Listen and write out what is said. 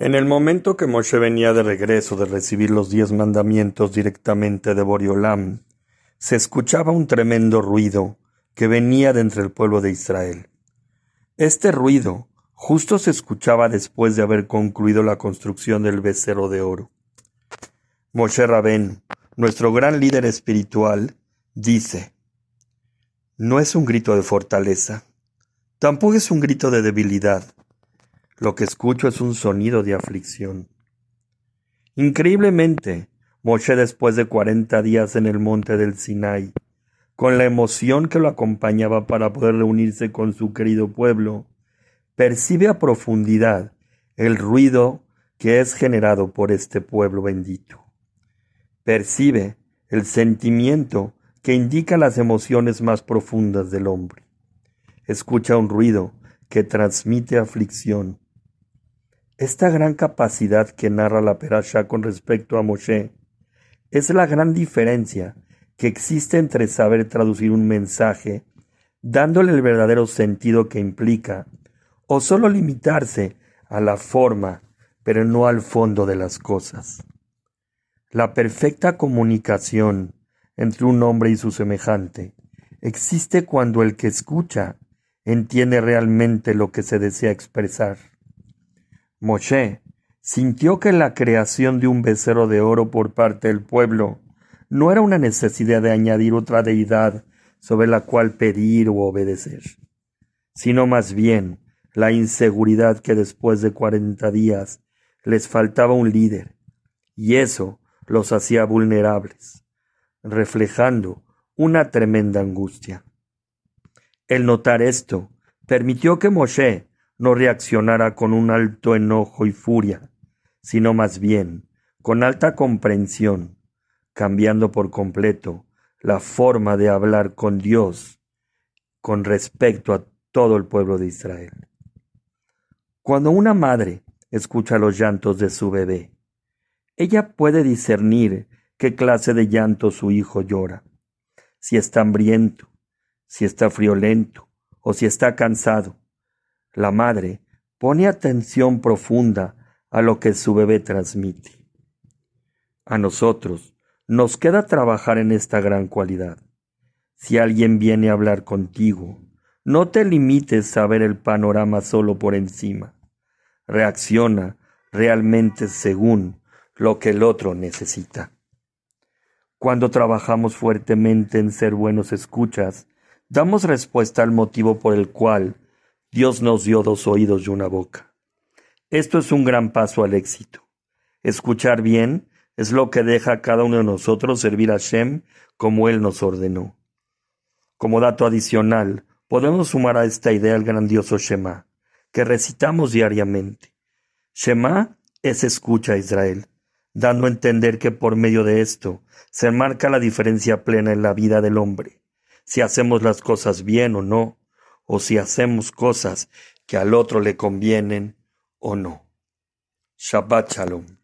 En el momento que Moshe venía de regreso de recibir los diez mandamientos directamente de Boriolam, se escuchaba un tremendo ruido que venía de entre el pueblo de Israel. Este ruido justo se escuchaba después de haber concluido la construcción del becerro de oro. Moshe Rabén, nuestro gran líder espiritual, dice, no es un grito de fortaleza, tampoco es un grito de debilidad. Lo que escucho es un sonido de aflicción. Increíblemente, Moshe después de cuarenta días en el monte del Sinai, con la emoción que lo acompañaba para poder reunirse con su querido pueblo, percibe a profundidad el ruido que es generado por este pueblo bendito. Percibe el sentimiento que indica las emociones más profundas del hombre. Escucha un ruido que transmite aflicción. Esta gran capacidad que narra la Perasha con respecto a Moshe es la gran diferencia que existe entre saber traducir un mensaje, dándole el verdadero sentido que implica, o solo limitarse a la forma, pero no al fondo de las cosas. La perfecta comunicación entre un hombre y su semejante existe cuando el que escucha entiende realmente lo que se desea expresar. Moshe sintió que la creación de un becerro de oro por parte del pueblo no era una necesidad de añadir otra deidad sobre la cual pedir o obedecer, sino más bien la inseguridad que después de cuarenta días les faltaba un líder, y eso los hacía vulnerables reflejando una tremenda angustia. El notar esto permitió que Moshe no reaccionara con un alto enojo y furia, sino más bien con alta comprensión, cambiando por completo la forma de hablar con Dios con respecto a todo el pueblo de Israel. Cuando una madre escucha los llantos de su bebé, ella puede discernir qué clase de llanto su hijo llora, si está hambriento, si está friolento o si está cansado. La madre pone atención profunda a lo que su bebé transmite. A nosotros nos queda trabajar en esta gran cualidad. Si alguien viene a hablar contigo, no te limites a ver el panorama solo por encima. Reacciona realmente según lo que el otro necesita. Cuando trabajamos fuertemente en ser buenos escuchas, damos respuesta al motivo por el cual Dios nos dio dos oídos y una boca. Esto es un gran paso al éxito. Escuchar bien es lo que deja a cada uno de nosotros servir a Shem como Él nos ordenó. Como dato adicional, podemos sumar a esta idea el grandioso Shema, que recitamos diariamente. Shema es escucha a Israel dando a entender que por medio de esto se marca la diferencia plena en la vida del hombre, si hacemos las cosas bien o no, o si hacemos cosas que al otro le convienen o no. Shabbat Shalom.